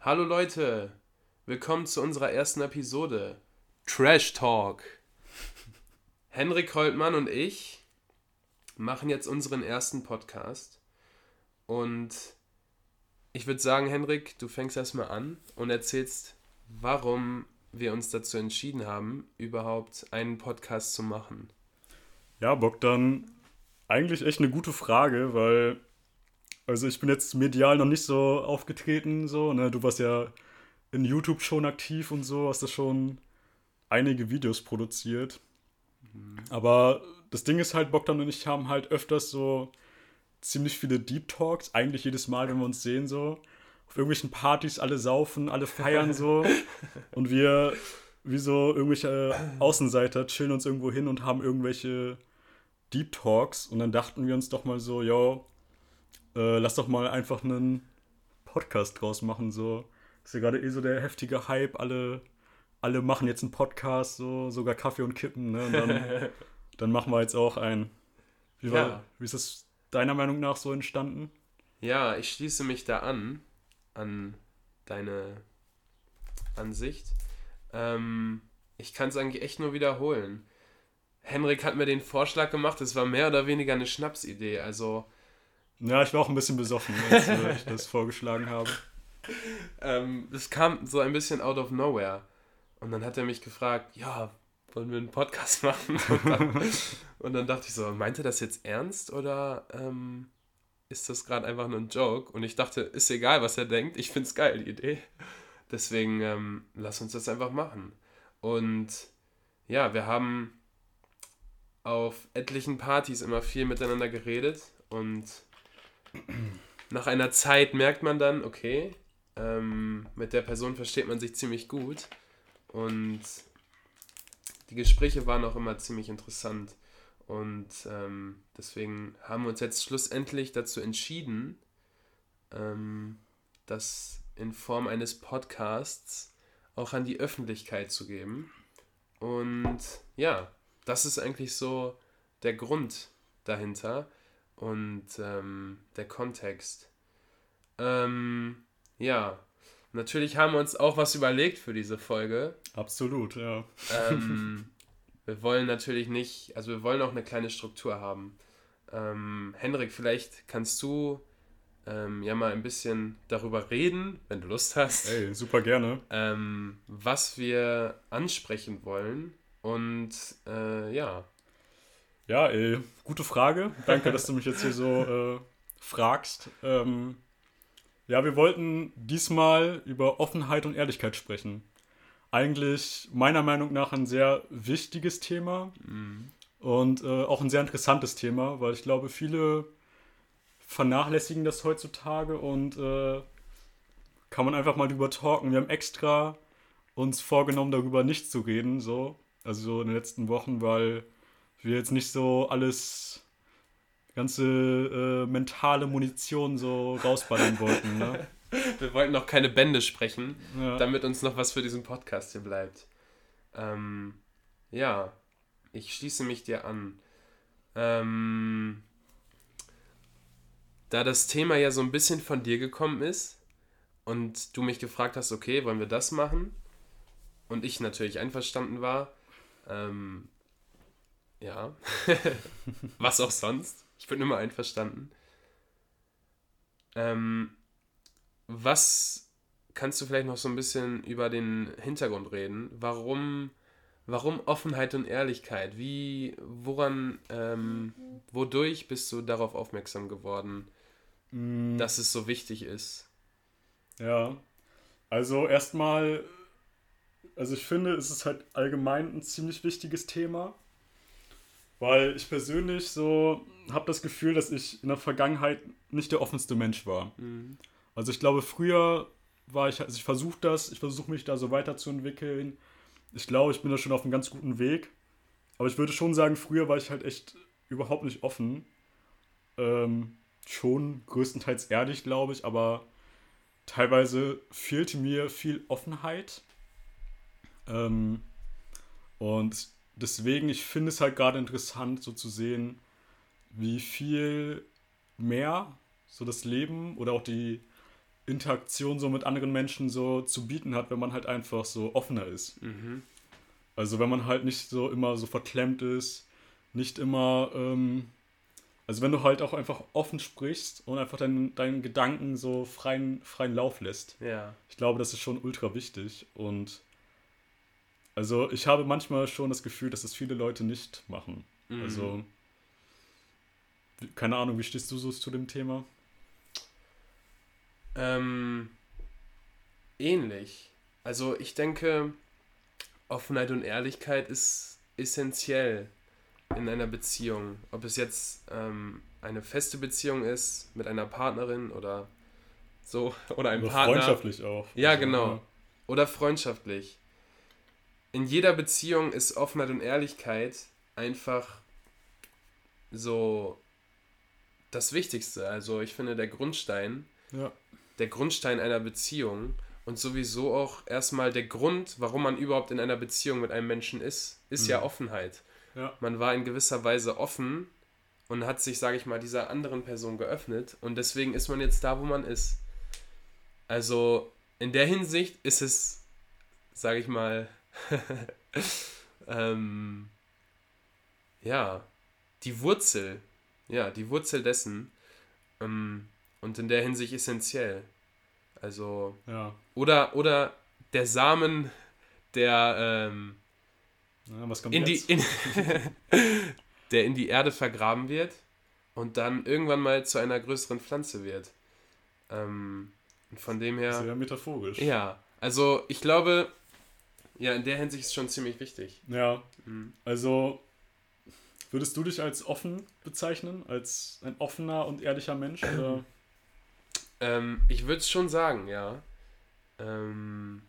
Hallo Leute, willkommen zu unserer ersten Episode Trash Talk. Henrik Holtmann und ich machen jetzt unseren ersten Podcast und ich würde sagen, Henrik, du fängst erstmal an und erzählst, warum wir uns dazu entschieden haben, überhaupt einen Podcast zu machen. Ja, Bogdan, eigentlich echt eine gute Frage, weil also ich bin jetzt medial noch nicht so aufgetreten, so, ne? Du warst ja in YouTube schon aktiv und so, hast da schon einige Videos produziert. Mhm. Aber das Ding ist halt, Bogdan und ich haben halt öfters so ziemlich viele Deep Talks, eigentlich jedes Mal, wenn wir uns sehen, so. Auf irgendwelchen Partys, alle saufen, alle feiern so. und wir, wie so irgendwelche Außenseiter, chillen uns irgendwo hin und haben irgendwelche Deep Talks. Und dann dachten wir uns doch mal so, yo, äh, lass doch mal einfach einen Podcast draus machen. So ist ja gerade eh so der heftige Hype. Alle, alle machen jetzt einen Podcast, so sogar Kaffee und Kippen. Ne? Und dann, dann machen wir jetzt auch einen. Wie, war, ja. wie ist das deiner Meinung nach so entstanden? Ja, ich schließe mich da an, an deine Ansicht. Ähm, ich kann es eigentlich echt nur wiederholen. Henrik hat mir den Vorschlag gemacht, es war mehr oder weniger eine Schnapsidee. Also ja, ich war auch ein bisschen besoffen, als äh, ich das vorgeschlagen habe. Ähm, das kam so ein bisschen out of nowhere. Und dann hat er mich gefragt, ja, wollen wir einen Podcast machen? Und dann, und dann dachte ich so, meint er das jetzt ernst oder ähm, ist das gerade einfach nur ein Joke? Und ich dachte, ist egal, was er denkt, ich finde es geil, die Idee. Deswegen ähm, lass uns das einfach machen. Und ja, wir haben auf etlichen Partys immer viel miteinander geredet und nach einer Zeit merkt man dann, okay, ähm, mit der Person versteht man sich ziemlich gut und die Gespräche waren auch immer ziemlich interessant. Und ähm, deswegen haben wir uns jetzt schlussendlich dazu entschieden, ähm, das in Form eines Podcasts auch an die Öffentlichkeit zu geben. Und ja, das ist eigentlich so der Grund dahinter und ähm, der Kontext. Ähm, ja, natürlich haben wir uns auch was überlegt für diese Folge. Absolut, ja. Ähm, wir wollen natürlich nicht, also wir wollen auch eine kleine Struktur haben. Ähm, Henrik, vielleicht kannst du ähm, ja mal ein bisschen darüber reden, wenn du Lust hast. Ey, super gerne. Ähm, was wir ansprechen wollen. Und äh, ja, ja, ey, gute Frage. Danke, dass du mich jetzt hier so äh, fragst. Ähm, ja, wir wollten diesmal über Offenheit und Ehrlichkeit sprechen. Eigentlich meiner Meinung nach ein sehr wichtiges Thema mhm. und äh, auch ein sehr interessantes Thema, weil ich glaube, viele vernachlässigen das heutzutage und äh, kann man einfach mal drüber talken. Wir haben extra uns vorgenommen, darüber nicht zu reden, so, also so in den letzten Wochen, weil wir jetzt nicht so alles, ganze äh, mentale Munition so rausballern wollten. Ne? Wir wollten noch keine Bände sprechen, ja. damit uns noch was für diesen Podcast hier bleibt. Ähm, ja, ich schließe mich dir an. Ähm, da das Thema ja so ein bisschen von dir gekommen ist und du mich gefragt hast, okay, wollen wir das machen? Und ich natürlich einverstanden war, ähm, ja. Was auch sonst. Ich bin immer einverstanden. Ähm, was kannst du vielleicht noch so ein bisschen über den Hintergrund reden? Warum, warum Offenheit und Ehrlichkeit? Wie, woran, ähm, wodurch bist du darauf aufmerksam geworden, mm. dass es so wichtig ist? Ja, also erstmal, also ich finde, es ist halt allgemein ein ziemlich wichtiges Thema. Weil ich persönlich so habe das Gefühl, dass ich in der Vergangenheit nicht der offenste Mensch war. Mhm. Also ich glaube, früher war ich, also ich versuche das, ich versuche mich da so weiterzuentwickeln. Ich glaube, ich bin da schon auf einem ganz guten Weg. Aber ich würde schon sagen, früher war ich halt echt überhaupt nicht offen. Ähm, schon größtenteils ehrlich, glaube ich, aber teilweise fehlte mir viel Offenheit. Ähm, und deswegen, ich finde es halt gerade interessant, so zu sehen, wie viel mehr so das Leben oder auch die Interaktion so mit anderen Menschen so zu bieten hat, wenn man halt einfach so offener ist. Also wenn man halt nicht so immer so verklemmt ist, nicht immer, ähm, also wenn du halt auch einfach offen sprichst und einfach deinen, deinen Gedanken so freien, freien Lauf lässt. Ja. Ich glaube, das ist schon ultra wichtig und also ich habe manchmal schon das Gefühl, dass es viele Leute nicht machen. Mhm. Also keine Ahnung, wie stehst du so zu dem Thema? Ähm, ähnlich. Also ich denke, Offenheit und Ehrlichkeit ist essentiell in einer Beziehung. Ob es jetzt ähm, eine feste Beziehung ist mit einer Partnerin oder so oder einem Oder Partner freundschaftlich auch. Ja, Also, genau. oder freundschaftlich. In jeder Beziehung ist Offenheit und Ehrlichkeit einfach so das Wichtigste. Also ich finde der Grundstein Ja. der Grundstein einer Beziehung und sowieso auch erstmal der Grund, warum man überhaupt in einer Beziehung mit einem Menschen ist, ist ja Offenheit. Ja. Man war in gewisser Weise offen und hat sich, sage ich mal, dieser anderen Person geöffnet und deswegen ist man jetzt da, wo man ist. Also in der Hinsicht ist es, sage ich mal, ähm, ja, die Wurzel, ja, die Wurzel dessen ähm, und in der Hinsicht essentiell. Also, Ja. oder, oder der Samen, der, ähm, ja was kommt in die, jetzt? in, der in die Erde vergraben wird und dann irgendwann mal zu einer größeren Pflanze wird. Ähm, von dem her. Sehr metaphorisch. Ja, also ich glaube, ja, in der Hinsicht ist schon ziemlich wichtig. Ja. Mhm. Also würdest du dich als offen bezeichnen? Als ein offener und ehrlicher Mensch? Ähm, ich würde es schon sagen, ja. Ähm,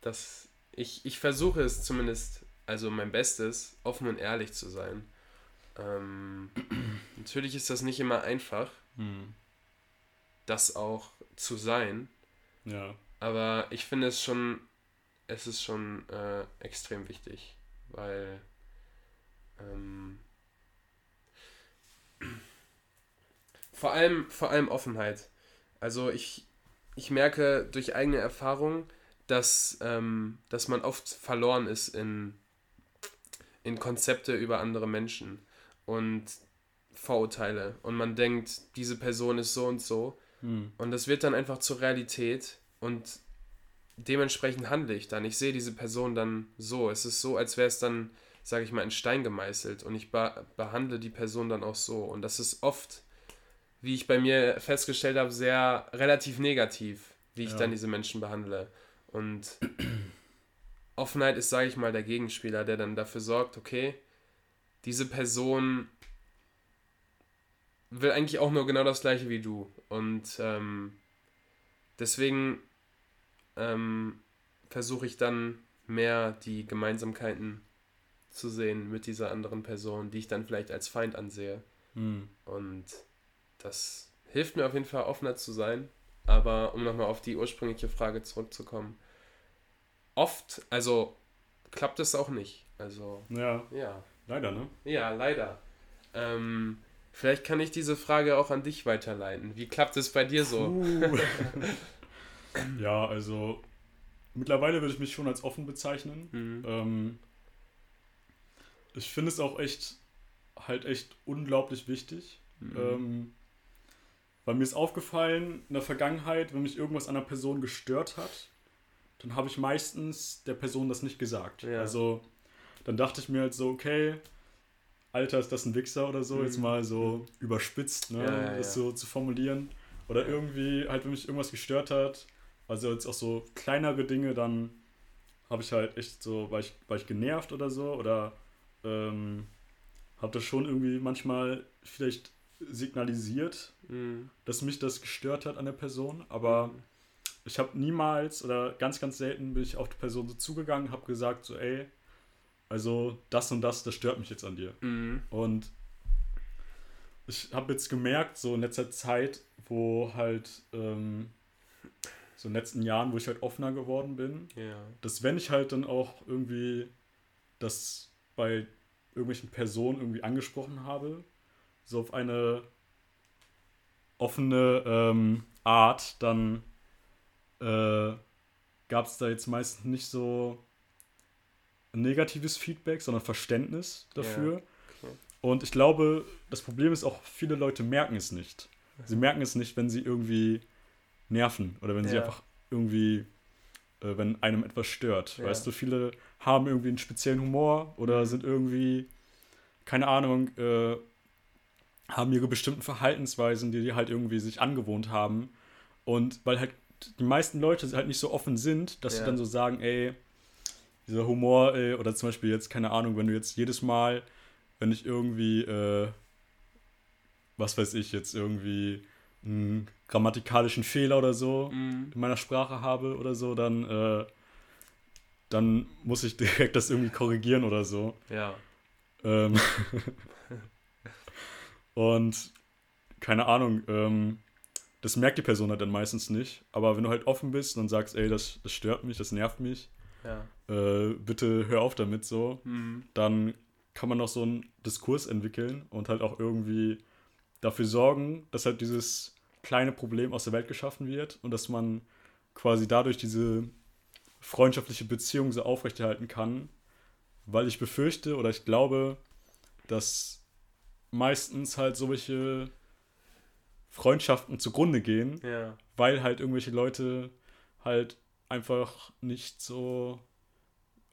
dass ich, ich versuche es zumindest, also mein Bestes, offen und ehrlich zu sein. Ähm, natürlich ist das nicht immer einfach, Hm. das auch zu sein, Ja. aber ich finde es schon, es ist schon äh, extrem wichtig, weil ähm, vor allem, vor allem Offenheit. Also ich, ich merke durch eigene Erfahrung, dass, ähm, dass man oft verloren ist in, in Konzepte über andere Menschen und Vorurteile. Und man denkt, diese Person ist so und so. Hm. Und das wird dann einfach zur Realität und dementsprechend handle ich dann. Ich sehe diese Person dann so. Es ist so, als wäre es dann, sage ich mal, in Stein gemeißelt und ich be behandle die Person dann auch so. Und das ist oft, wie ich bei mir festgestellt habe, sehr relativ negativ, wie ich Ja. dann diese Menschen behandle. Und Offenheit ist, sage ich mal, der Gegenspieler, der dann dafür sorgt, okay, diese Person will eigentlich auch nur genau das gleiche wie du. Und ähm, deswegen ähm, versuche ich dann mehr die Gemeinsamkeiten zu sehen mit dieser anderen Person, die ich dann vielleicht als Feind ansehe. Hm. Und das hilft mir auf jeden Fall offener zu sein. Aber um nochmal auf die ursprüngliche Frage zurückzukommen, oft, also klappt es auch nicht. Also, Ja, ja. leider, ne? Ja, leider. Ähm, vielleicht kann ich diese Frage auch an dich weiterleiten. Wie klappt es bei dir so? Ja, also mittlerweile würde ich mich schon als offen bezeichnen. Mhm. Ähm, ich finde es auch echt, halt echt unglaublich wichtig. Mhm. Ähm, weil mir ist aufgefallen, in der Vergangenheit, wenn mich irgendwas an einer Person gestört hat, dann habe ich meistens der Person das nicht gesagt. Ja. Also dann dachte ich mir halt so, okay, Alter, ist das ein Wichser oder so, Mhm. jetzt mal so überspitzt, ne, Ja, ja, das so zu formulieren. Oder irgendwie halt, wenn mich irgendwas gestört hat, also jetzt auch so kleinere Dinge, dann habe ich halt echt so, war ich, war ich genervt oder so, oder ähm, habe das schon irgendwie manchmal vielleicht signalisiert, Mhm. dass mich das gestört hat an der Person, aber ich habe niemals oder ganz, ganz selten bin ich auf die Person so zugegangen, habe gesagt so, ey, also das und das, das stört mich jetzt an dir. Mhm. Und ich habe jetzt gemerkt, so in letzter Zeit, wo halt, ähm, so in den letzten Jahren, wo ich halt offener geworden bin, Ja. dass wenn ich halt dann auch irgendwie das bei irgendwelchen Personen irgendwie angesprochen habe, so auf eine offene ähm, Art, dann äh, gab es da jetzt meistens nicht so negatives Feedback, sondern Verständnis dafür. Ja, okay. Und ich glaube, das Problem ist auch, viele Leute merken es nicht. Sie merken es nicht, wenn sie irgendwie nerven oder wenn sie einfach irgendwie, äh, wenn einem etwas stört. Weißt du, viele haben irgendwie einen speziellen Humor oder Mhm. sind irgendwie, keine Ahnung, äh, haben ihre bestimmten Verhaltensweisen, die die halt irgendwie sich angewohnt haben. Und weil halt die meisten Leute halt nicht so offen sind, dass sie dann so sagen, ey, dieser Humor, ey, oder zum Beispiel jetzt, keine Ahnung, wenn du jetzt jedes Mal, wenn ich irgendwie, äh, was weiß ich, jetzt irgendwie einen grammatikalischen Fehler oder so Mhm. in meiner Sprache habe oder so, dann, äh, dann muss ich direkt das irgendwie korrigieren oder so. Ja. Ähm und keine Ahnung, ähm, das merkt die Person halt dann meistens nicht. Aber wenn du halt offen bist und sagst, ey, das, das stört mich, das nervt mich, Ja. äh, bitte hör auf damit so, Mhm. dann kann man noch so einen Diskurs entwickeln und halt auch irgendwie dafür sorgen, dass halt dieses kleine Problem aus der Welt geschaffen wird und dass man quasi dadurch diese freundschaftliche Beziehung so aufrechterhalten kann, weil ich befürchte oder ich glaube, dass meistens halt solche Freundschaften zugrunde gehen, Ja. weil halt irgendwelche Leute halt einfach nicht so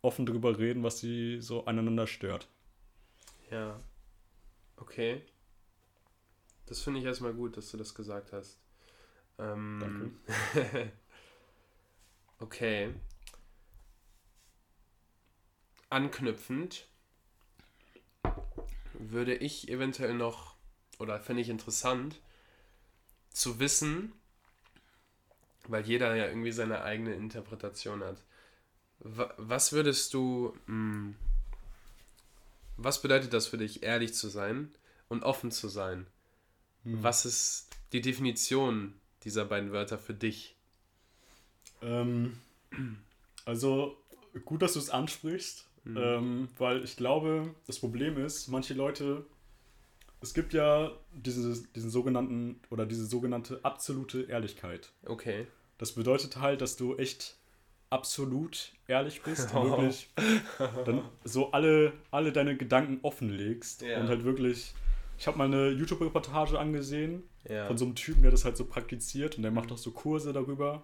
offen darüber reden, was sie so aneinander stört. Ja. Okay. Das finde ich erstmal gut, dass du das gesagt hast. Ähm, okay. Anknüpfend würde ich eventuell noch, oder fände ich interessant, zu wissen, weil jeder ja irgendwie seine eigene Interpretation hat. Wa- Was würdest du, mh, was bedeutet das für dich, ehrlich zu sein und offen zu sein? Was ist die Definition dieser beiden Wörter für dich? Ähm, also gut, dass du es ansprichst, Mhm. ähm, weil ich glaube, das Problem ist, manche Leute, es gibt ja diese, diesen sogenannten oder diese sogenannte absolute Ehrlichkeit. Okay. Das bedeutet halt, dass du echt absolut ehrlich bist und wirklich dann so alle, alle deine Gedanken offenlegst Ja. und halt wirklich. Ich habe mal eine YouTube-Reportage angesehen Ja. von so einem Typen, der das halt so praktiziert und der macht auch so Kurse darüber.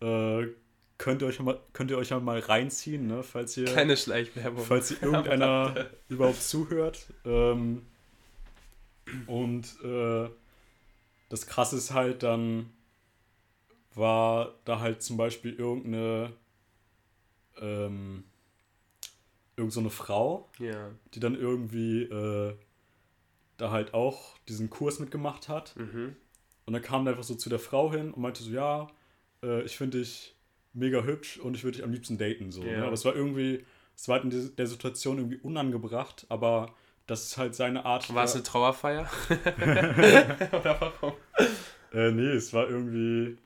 Äh, könnt, ihr euch ja mal, könnt ihr euch ja mal reinziehen, ne, falls ihr, Keine Schleichwerbung. falls ihr irgendeiner überhaupt zuhört. Ähm, und äh, das Krasse ist halt dann, war da halt zum Beispiel irgendeine, ähm, irgend so eine Frau, Ja. die dann irgendwie äh, da halt auch diesen Kurs mitgemacht hat. Mhm. Und dann kam er einfach so zu der Frau hin und meinte so, ja, äh, ich finde dich mega hübsch und ich würde dich am liebsten daten. So, Ja. ne? Aber es war irgendwie, es war halt in der- Situation irgendwie unangebracht, aber das ist halt seine Art. War es eine Trauerfeier? Oder warum? Äh, nee, es war irgendwie.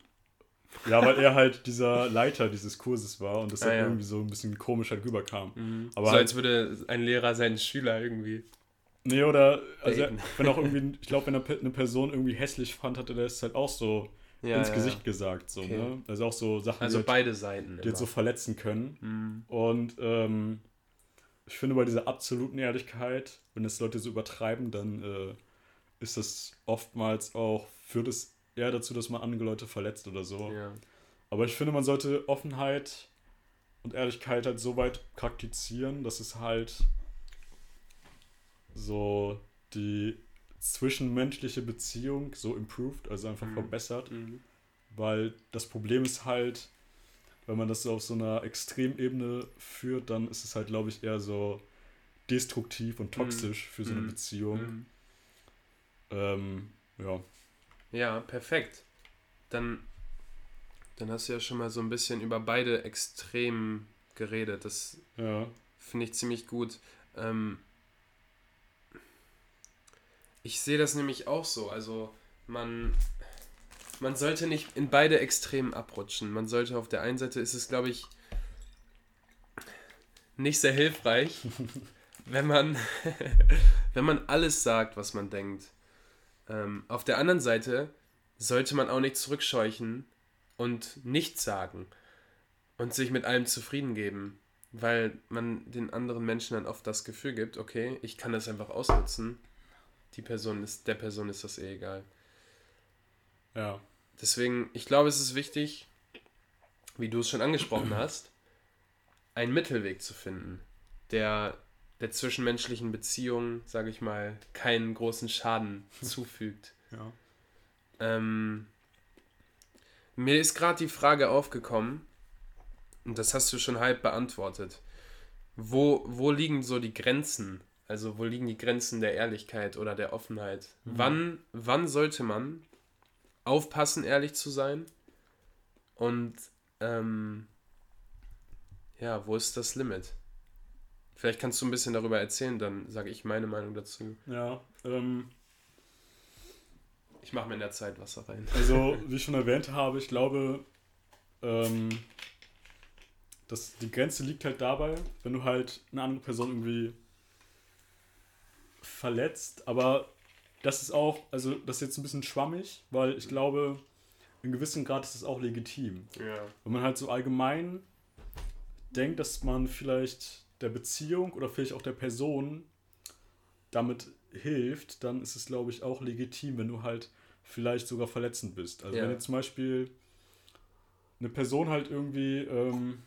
Ja, weil er halt dieser Leiter dieses Kurses war und das Ah, halt ja. irgendwie so ein bisschen komisch halt rüberkam. Mhm. Aber so halt- als würde ein Lehrer seinen Schüler irgendwie. Nee, oder, also, wenn auch irgendwie, ich glaube, wenn er eine Person irgendwie hässlich fand, hat er das halt auch so Ja, ins ja, Gesicht ja. gesagt. So, Okay. ne? Also auch so Sachen, Also die, halt, beide Seiten. die halt so verletzen können. Mhm. Und ähm, ich finde, bei dieser absoluten Ehrlichkeit, wenn das Leute so übertreiben, dann äh, ist das oftmals auch, führt es eher dazu, dass man andere Leute verletzt oder so. Ja. Aber ich finde, man sollte Offenheit und Ehrlichkeit halt so weit praktizieren, dass es halt so die zwischenmenschliche Beziehung so improved, also einfach Mhm. verbessert. Mhm. Weil das Problem ist halt, wenn man das so auf so einer Extremebene führt, dann ist es halt, glaube ich, eher so destruktiv und toxisch für so eine Mhm. Beziehung. Mhm. Ähm, ja. Ja, perfekt. Dann, dann hast du ja schon mal so ein bisschen über beide Extremen geredet. Das Ja. finde ich ziemlich gut. Ähm, ich sehe das nämlich auch so. Also man, man sollte nicht in beide Extremen abrutschen. Man sollte auf der einen Seite ist es, glaube ich, nicht sehr hilfreich, wenn man, wenn man alles sagt, was man denkt. Ähm, auf der anderen Seite sollte man auch nicht zurückscheuchen, und nichts sagen und sich mit allem zufrieden geben, weil man den anderen Menschen dann oft das Gefühl gibt, okay, ich kann das einfach ausnutzen. Die Person ist, der Person ist das eh egal. Ja. Deswegen, ich glaube, es ist wichtig, wie du es schon angesprochen hast, einen Mittelweg zu finden, der der zwischenmenschlichen Beziehung, sage ich mal, keinen großen Schaden zufügt. Ja. Ähm, mir ist gerade die Frage aufgekommen, und das hast du schon halb beantwortet. Wo, wo liegen so die Grenzen? Also wo liegen die Grenzen der Ehrlichkeit oder der Offenheit? Mhm. Wann, wann sollte man aufpassen, ehrlich zu sein? Und ähm, ja, wo ist das Limit? Vielleicht kannst du ein bisschen darüber erzählen, dann sage ich meine Meinung dazu. Ja, ähm, Ich mache mir in der Zeit Wasser rein. also wie ich schon erwähnt habe, ich glaube, ähm, dass die Grenze liegt halt dabei, wenn du halt eine andere Person irgendwie verletzt, aber das ist auch, also das ist jetzt ein bisschen schwammig, weil ich glaube, in gewissem Grad ist es auch legitim. Ja. Wenn man halt so allgemein denkt, dass man vielleicht der Beziehung oder vielleicht auch der Person damit hilft, dann ist es, glaube ich, auch legitim, wenn du halt vielleicht sogar verletzend bist. Also Ja. wenn jetzt zum Beispiel eine Person halt irgendwie, ähm,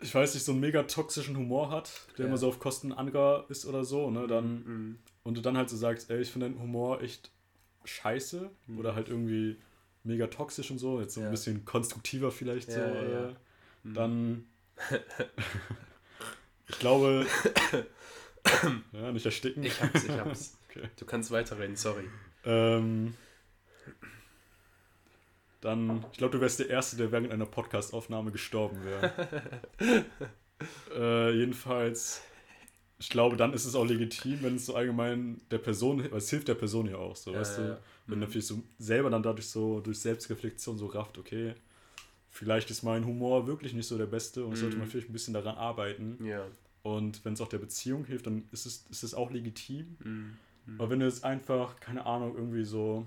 ich weiß nicht, so einen mega toxischen Humor hat, der Ja. immer so auf Kosten anderer ist oder so, ne, dann Mhm. und du dann halt so sagst, ey, ich finde deinen Humor echt scheiße Mhm. oder halt irgendwie mega toxisch und so, jetzt so Ja. ein bisschen konstruktiver vielleicht so, Ja, ja. äh, Mhm. dann ich glaube ja, nicht ersticken. Ich hab's, ich hab's. Okay. Du kannst weiterreden, sorry. Ähm, dann, ich glaube, du wärst der Erste, der während einer Podcast-Aufnahme gestorben wäre. äh, jedenfalls, ich glaube, dann ist es auch legitim, wenn es so allgemein der Person, weil es hilft der Person ja auch, so, Ja, weißt ja, du, ja. wenn Mhm. natürlich so selber dann dadurch so durch Selbstreflexion so rafft, okay, vielleicht ist mein Humor wirklich nicht so der beste und sollte Mhm. man vielleicht ein bisschen daran arbeiten. Ja. Und wenn es auch der Beziehung hilft, dann ist es, ist es auch legitim. Mhm. Aber wenn du jetzt einfach, keine Ahnung, irgendwie so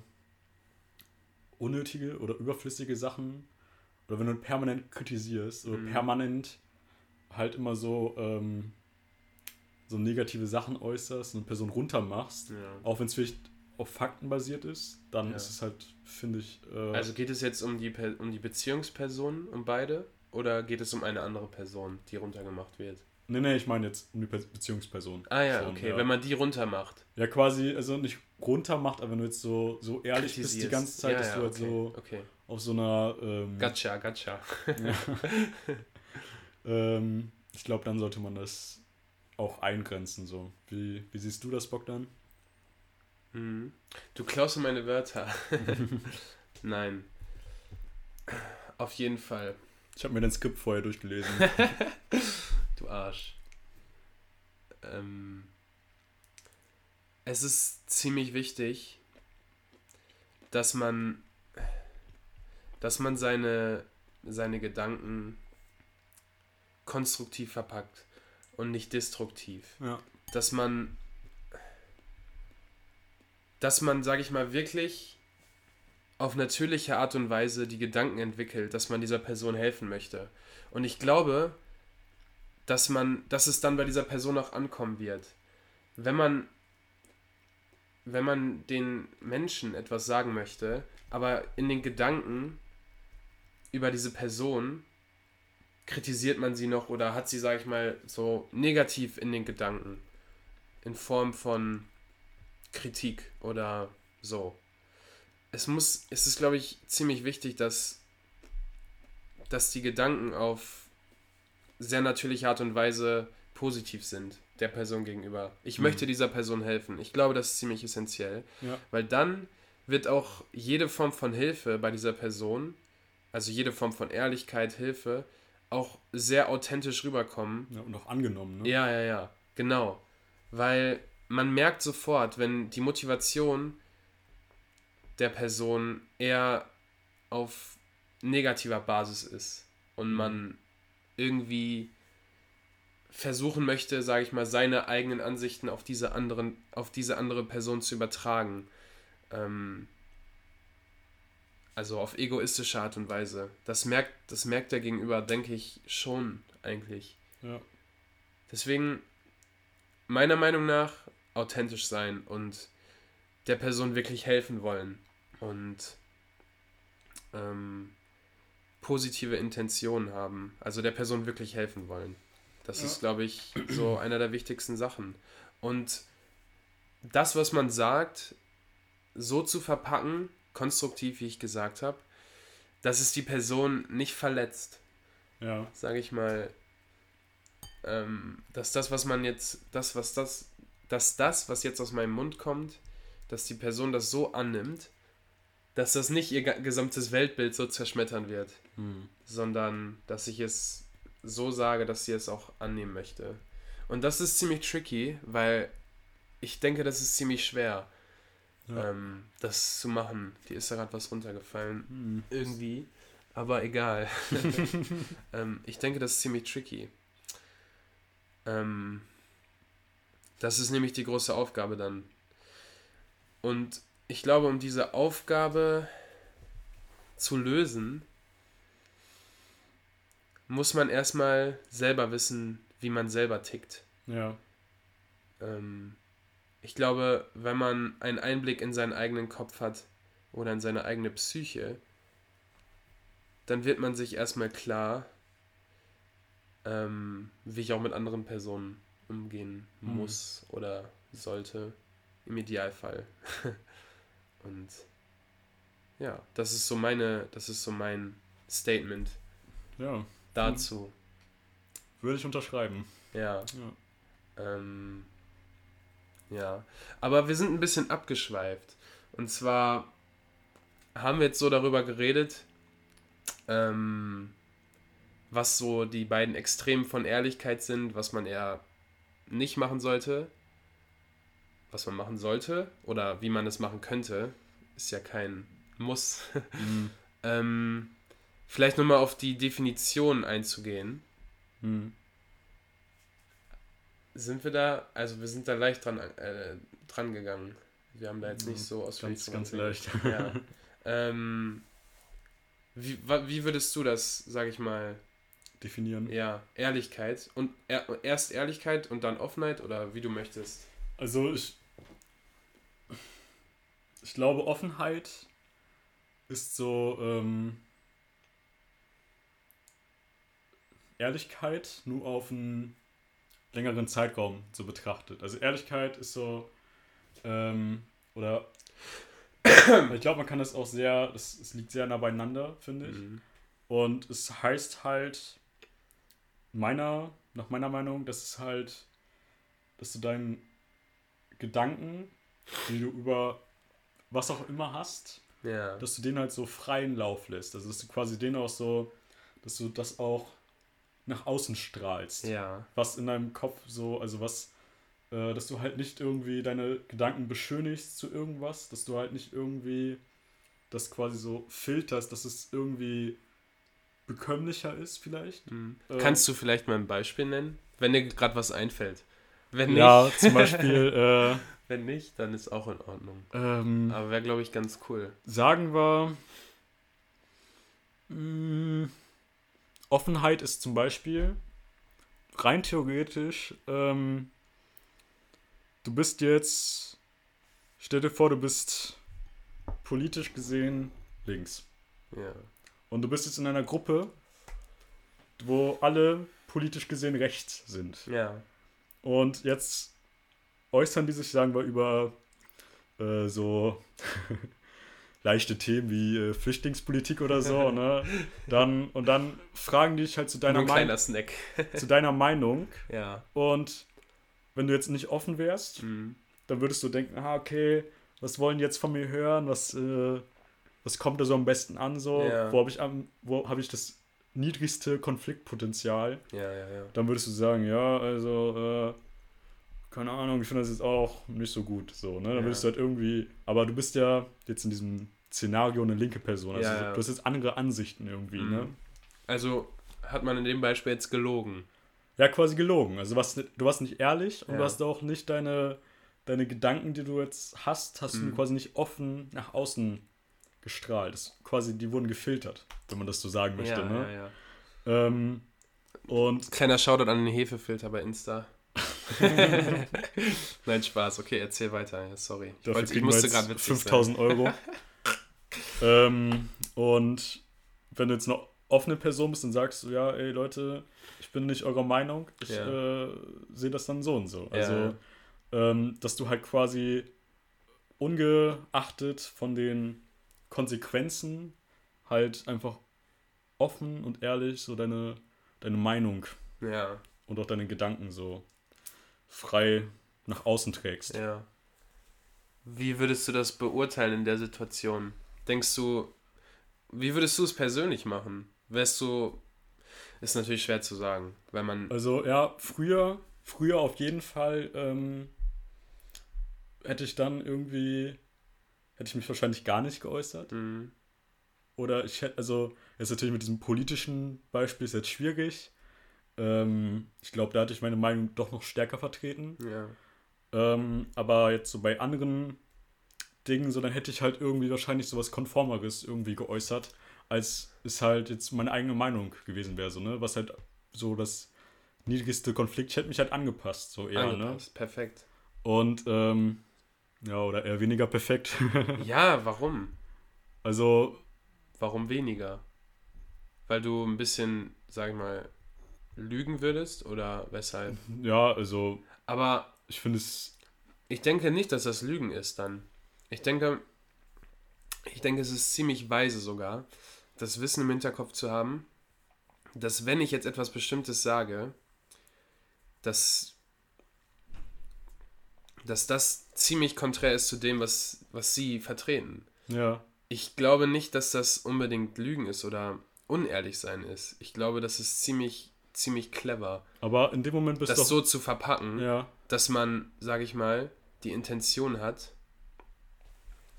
unnötige oder überflüssige Sachen oder wenn du permanent kritisierst oder Mhm. permanent halt immer so, ähm, so negative Sachen äußerst und eine Person runtermachst, Ja. auch wenn es vielleicht auf Fakten basiert ist, dann Ja. ist es halt, finde ich, äh, Also geht es jetzt um die, Per- um die Beziehungsperson, um beide? Oder geht es um eine andere Person, die runtergemacht wird? nee, nee, ich meine jetzt um die Pe- Beziehungsperson. Ah ja, Schon, okay, ja. wenn man die runtermacht. Ja, quasi, also nicht runter macht, aber wenn du jetzt so, so ehrlich bist die ganze Zeit, ja, dass ja, du halt okay, so Okay. auf so einer ähm, Gotcha, gotcha. Ähm, ich glaube, dann sollte man das auch eingrenzen. So. Wie, wie siehst du das, Bogdan? Mhm. Du klaust meine Wörter. Nein. Auf jeden Fall. Ich habe mir den Skript vorher durchgelesen. Du Arsch. Ähm, es ist ziemlich wichtig, dass man, dass man seine, seine Gedanken konstruktiv verpackt und nicht destruktiv. ja. Dass man, dass man, sag ich mal, wirklich auf natürliche Art und Weise die Gedanken entwickelt, dass man dieser Person helfen möchte. Und ich glaube, dass man, dass es dann bei dieser Person auch ankommen wird. Wenn man, wenn man den Menschen etwas sagen möchte, aber in den Gedanken über diese Person kritisiert man sie noch oder hat sie, sag ich mal, so negativ in den Gedanken. In Form von Kritik oder so. Es muss, es ist, glaube ich, ziemlich wichtig, dass, dass die Gedanken auf sehr natürliche Art und Weise positiv sind der Person gegenüber. Ich Mhm. möchte dieser Person helfen. Ich glaube, das ist ziemlich essentiell, Ja. weil dann wird auch jede Form von Hilfe bei dieser Person, also jede Form von Ehrlichkeit, Hilfe, auch sehr authentisch rüberkommen. ja. Und auch angenommen, ne? Ja, ja, ja, genau. Weil man merkt sofort, wenn die Motivation der Person eher auf negativer Basis ist und man irgendwie versuchen möchte, sage ich mal, seine eigenen Ansichten auf diese anderen, auf diese andere Person zu übertragen. Ähm, also auf egoistische Art und Weise. Das merkt, das merkt der Gegenüber, denke ich, schon eigentlich. Ja. Deswegen, meiner Meinung nach, authentisch sein und der Person wirklich helfen wollen und ähm, positive Intentionen haben. Also der Person wirklich helfen wollen. Das Ja. ist, glaube ich, so einer der wichtigsten Sachen. Und das, was man sagt, so zu verpacken, konstruktiv, wie ich gesagt habe, dass es die Person nicht verletzt Ja. sage ich mal, ähm, dass das, was man jetzt, das, was das, dass das, was jetzt aus meinem Mund kommt, dass die Person das so annimmt, dass das nicht ihr gesamtes Weltbild so zerschmettern wird, Hm. sondern dass ich es so sage, dass sie es auch annehmen möchte. Und das ist ziemlich tricky, weil ich denke, das ist ziemlich schwer, Ja. ähm, das zu machen. Die ist da gerade was runtergefallen Hm. irgendwie, aber egal. ähm, ich denke, das ist ziemlich tricky. Ähm, das ist nämlich die große Aufgabe dann. Und ich glaube, um diese Aufgabe zu lösen, muss man erstmal selber wissen, wie man selber tickt. Ja. Ähm, ich glaube, wenn man einen Einblick in seinen eigenen Kopf hat oder in seine eigene Psyche, dann wird man sich erstmal klar, ähm, wie ich auch mit anderen Personen umgehen Mhm. muss oder sollte, im Idealfall. Und ja, das ist so meine, das ist so mein Statement Ja. Dazu. Würde ich unterschreiben. Ja. Ja. Ähm, ja, aber wir sind ein bisschen abgeschweift. Und zwar haben wir jetzt so darüber geredet, ähm, was so die beiden Extremen von Ehrlichkeit sind, was man eher nicht machen sollte, was man machen sollte oder wie man es machen könnte, ist ja kein Muss. Hm. ähm, vielleicht nochmal auf die Definition einzugehen. Hm. Sind wir da, also wir sind da leicht dran, äh, dran gegangen. Wir haben da jetzt nicht so ausführlich Ganz, ganz leicht. Ja. ähm, wie, wie würdest du das, sag ich mal, Definieren. ja, Ehrlichkeit und er, erst Ehrlichkeit und dann Offenheit oder wie du möchtest? Also ich, ich glaube, Offenheit ist so ähm, Ehrlichkeit nur auf einen längeren Zeitraum so betrachtet. Also Ehrlichkeit ist so, ähm, oder ich glaube, man kann das auch sehr, das, es liegt sehr nah beieinander, finde ich. Mhm. Und es heißt halt, meiner, nach meiner Meinung, dass es halt, dass du deinen Gedanken, die du über was auch immer hast, Ja. dass du den halt so freien Lauf lässt. Also dass du quasi den auch so, dass du das auch nach außen strahlst. ja. Was in deinem Kopf so, also was, äh, dass du halt nicht irgendwie deine Gedanken beschönigst zu irgendwas, dass du halt nicht irgendwie das quasi so filterst, dass es irgendwie bekömmlicher ist vielleicht. Mhm. Ähm, Kannst du vielleicht mal ein Beispiel nennen, wenn dir gerade was einfällt? Wenn nicht, Ja, zum Beispiel, wenn nicht, dann ist auch in Ordnung. äh, ähm, Aber wäre, glaube ich, ganz cool. sagen wir, mh, Offenheit ist zum Beispiel rein theoretisch, ähm, du bist jetzt, stell dir vor, du bist politisch gesehen links. Ja. Und du bist jetzt in einer Gruppe, wo alle politisch gesehen rechts sind. Ja. Und jetzt äußern die sich, sagen wir, über äh, so leichte Themen wie äh, Flüchtlingspolitik oder so, ne? Dann, und dann fragen die dich halt zu deiner, ein kleiner Mein Snack. zu deiner Meinung. Ja. Und wenn du jetzt nicht offen wärst, Mhm. dann würdest du denken, ah, okay, was wollen die jetzt von mir hören? Was, äh, was kommt da so am besten an? So? Ja. Wo habe ich, am- wo hab ich das niedrigste Konfliktpotenzial? Ja, ja, ja. dann würdest du sagen, ja, also, äh, keine Ahnung, ich finde das jetzt auch nicht so gut. So, ne? Dann Ja. würdest du halt irgendwie, aber du bist ja jetzt in diesem Szenario eine linke Person. Also Ja, ja. du hast jetzt andere Ansichten irgendwie, ne? Mhm. Also hat man in dem Beispiel jetzt gelogen. Ja, quasi gelogen. Also was, du warst nicht ehrlich und du hast auch nicht deine, deine Gedanken, die du jetzt hast, hast Mhm. du quasi nicht offen nach außen gestrahlt. Das, quasi, die wurden gefiltert, wenn man das so sagen möchte. Ja, ne? ja, ja. Ähm, und Kleiner Shoutout an den Hefefilter bei Insta. Nein, Spaß. Okay, erzähl weiter. Ja, sorry. Ich, dafür wollte, ich wir musste gerade witzig 5000 Euro. ähm, und wenn du jetzt eine offene Person bist, dann sagst du, ja, ey Leute, ich bin nicht eurer Meinung, ich Ja. äh, sehe das dann so und so. Ja. Also, ähm, dass du halt quasi ungeachtet von den Konsequenzen halt einfach offen und ehrlich so deine, deine Meinung. Ja, und auch deine Gedanken so frei nach außen trägst. ja. Wie würdest du das beurteilen in der Situation? Denkst du, wie würdest du es persönlich machen? Wärst du, ist natürlich schwer zu sagen, weil man, Also ja, früher, früher auf jeden Fall ähm, hätte ich dann irgendwie, hätte ich mich wahrscheinlich gar nicht geäußert. Mhm. Oder ich hätte, also jetzt natürlich mit diesem politischen Beispiel ist jetzt schwierig. Ähm, ich glaube, da hatte ich meine Meinung doch noch stärker vertreten. ja, Ähm, aber jetzt so bei anderen Dingen, so dann hätte ich halt irgendwie wahrscheinlich sowas Konformeres irgendwie geäußert, als es halt jetzt meine eigene Meinung gewesen wäre, so, ne? Was halt so das niedrigste Konflikt, ich hätte mich halt angepasst, so eher, ne? angepasst, perfekt. Und, ähm, ja, oder eher weniger perfekt. Ja, warum? also, Warum weniger? Weil du ein bisschen, sag ich mal, lügen würdest oder weshalb? ja, also, Aber ich finde es, ich denke nicht, dass das Lügen ist dann. Ich denke, ich denke, es ist ziemlich weise sogar, das Wissen im Hinterkopf zu haben, dass wenn ich jetzt etwas Bestimmtes sage, dass, dass das ziemlich konträr ist zu dem, was, was sie vertreten. ja, Ich glaube nicht, dass das unbedingt Lügen ist oder unehrlich sein ist. Ich glaube, das ist ziemlich, ziemlich clever, aber in dem Moment bist du das doch, so zu verpacken, ja, dass man, sage ich mal, die Intention hat,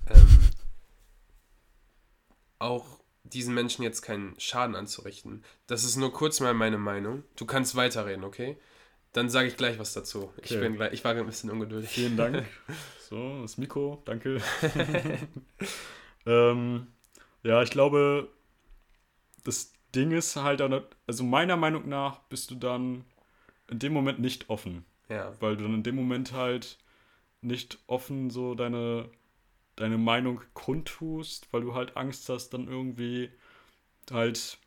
ähm, auch diesen Menschen jetzt keinen Schaden anzurichten. Das ist nur kurz mal meine Meinung. Du kannst weiterreden, okay? Dann sage ich gleich was dazu. Ich, Okay. bin gleich, ich war ein bisschen ungeduldig. Vielen Dank. So, das Mikro, danke. ähm, ja, ich glaube, das Ding ist halt, also meiner Meinung nach bist du dann in dem Moment nicht offen, Ja, weil du dann in dem Moment halt nicht offen so deine, deine Meinung kundtust, weil du halt Angst hast, dann irgendwie halt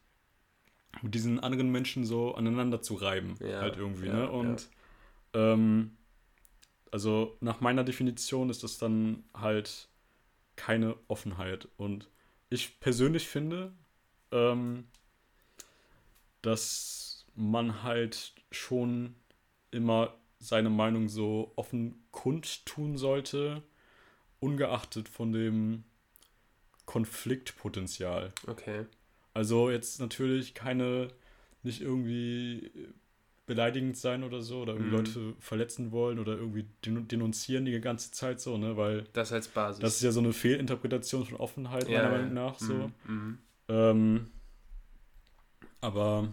mit diesen anderen Menschen so aneinander zu reiben, Ja, halt irgendwie, ja, ne? ja. Und ähm, also nach meiner Definition ist das dann halt keine Offenheit. Und ich persönlich finde, ähm, dass man halt schon immer seine Meinung so offen kundtun sollte, ungeachtet von dem Konfliktpotenzial. okay. Also jetzt natürlich keine, nicht irgendwie beleidigend sein oder so oder irgendwie Mhm. Leute verletzen wollen oder irgendwie den- denunzieren die ganze Zeit so, ne? Weil Das als Basis. das ist ja so eine Fehlinterpretation von Offenheit, Ja, meiner. Meinung nach. So. Mhm, mhm. Ähm, aber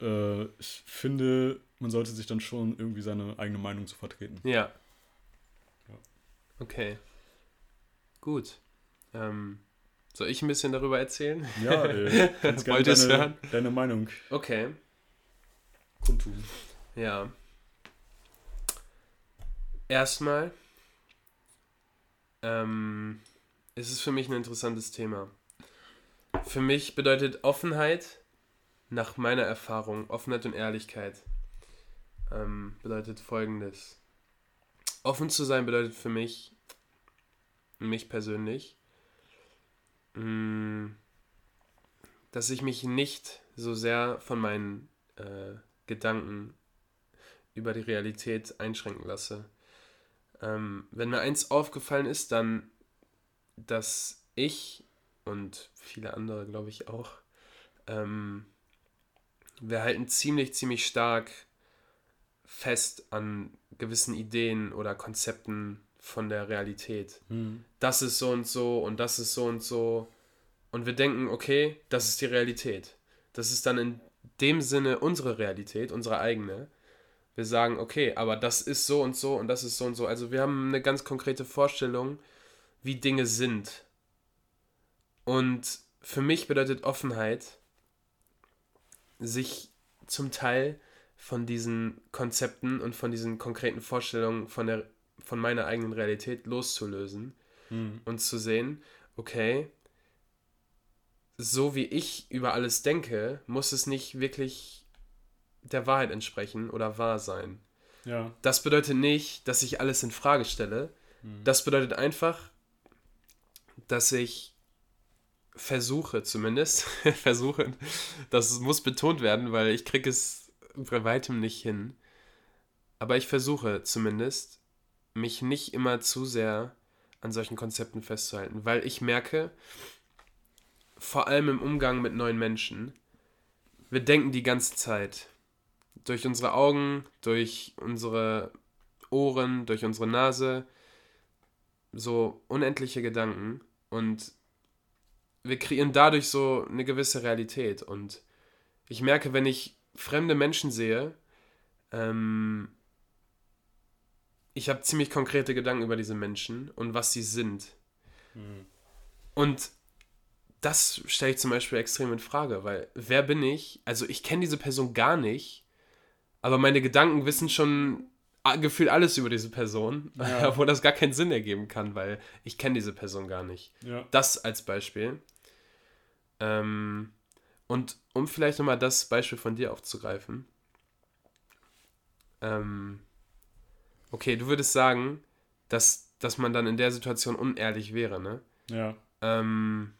äh, ich finde, man sollte sich dann schon irgendwie seine eigene Meinung zu vertreten. Ja. Ja. Okay. Gut. Ähm, soll ich ein bisschen darüber erzählen? Ja, ey, kannst gerne Wollt deine, hören? deine Meinung Okay. kundtun. Ja. Erstmal ähm, ist es für mich ein interessantes Thema. Für mich bedeutet Offenheit, nach meiner Erfahrung, Offenheit und Ehrlichkeit, ähm, bedeutet folgendes. Offen zu sein bedeutet für mich, mich persönlich, mh, dass ich mich nicht so sehr von meinen äh, Gedanken über die Realität einschränken lasse. Ähm, wenn mir eins aufgefallen ist, dann, dass ich und viele andere, glaube ich, auch, ähm, wir halten ziemlich, ziemlich stark fest an gewissen Ideen oder Konzepten von der Realität. Hm. Das ist so und so und das ist so und so. Und wir denken, okay, das ist die Realität. Das ist dann in dem Sinne unsere Realität, unsere eigene. Wir sagen, okay, aber das ist so und so und das ist so und so. Also wir haben eine ganz konkrete Vorstellung, wie Dinge sind. Und für mich bedeutet Offenheit, sich zum Teil von diesen Konzepten und von diesen konkreten Vorstellungen von, der, von meiner eigenen Realität loszulösen Mhm. und zu sehen, okay, so wie ich über alles denke, muss es nicht wirklich der Wahrheit entsprechen oder wahr sein. Ja. Das bedeutet nicht, dass ich alles in Frage stelle. Das bedeutet einfach, dass ich versuche, zumindest, versuche, das muss betont werden, weil ich kriege es bei weitem nicht hin. Aber ich versuche zumindest, mich nicht immer zu sehr an solchen Konzepten festzuhalten, weil ich merke, vor allem im Umgang mit neuen Menschen, wir denken die ganze Zeit. Durch unsere Augen, durch unsere Ohren, durch unsere Nase, so unendliche Gedanken und wir kreieren dadurch so eine gewisse Realität und ich merke, wenn ich fremde Menschen sehe, ähm, ich habe ziemlich konkrete Gedanken über diese Menschen und was sie sind. Und das stelle ich zum Beispiel extrem in Frage, weil wer bin ich? Also ich kenne diese Person gar nicht, aber meine Gedanken wissen schon a- gefühlt alles über diese Person, Ja. obwohl das gar keinen Sinn ergeben kann, weil ich kenne diese Person gar nicht. Ja. Das als Beispiel. Ähm, und um vielleicht nochmal das Beispiel von dir aufzugreifen. Ähm, okay, du würdest sagen, dass, dass man dann in der Situation unehrlich wäre, ne? Ja. Ähm,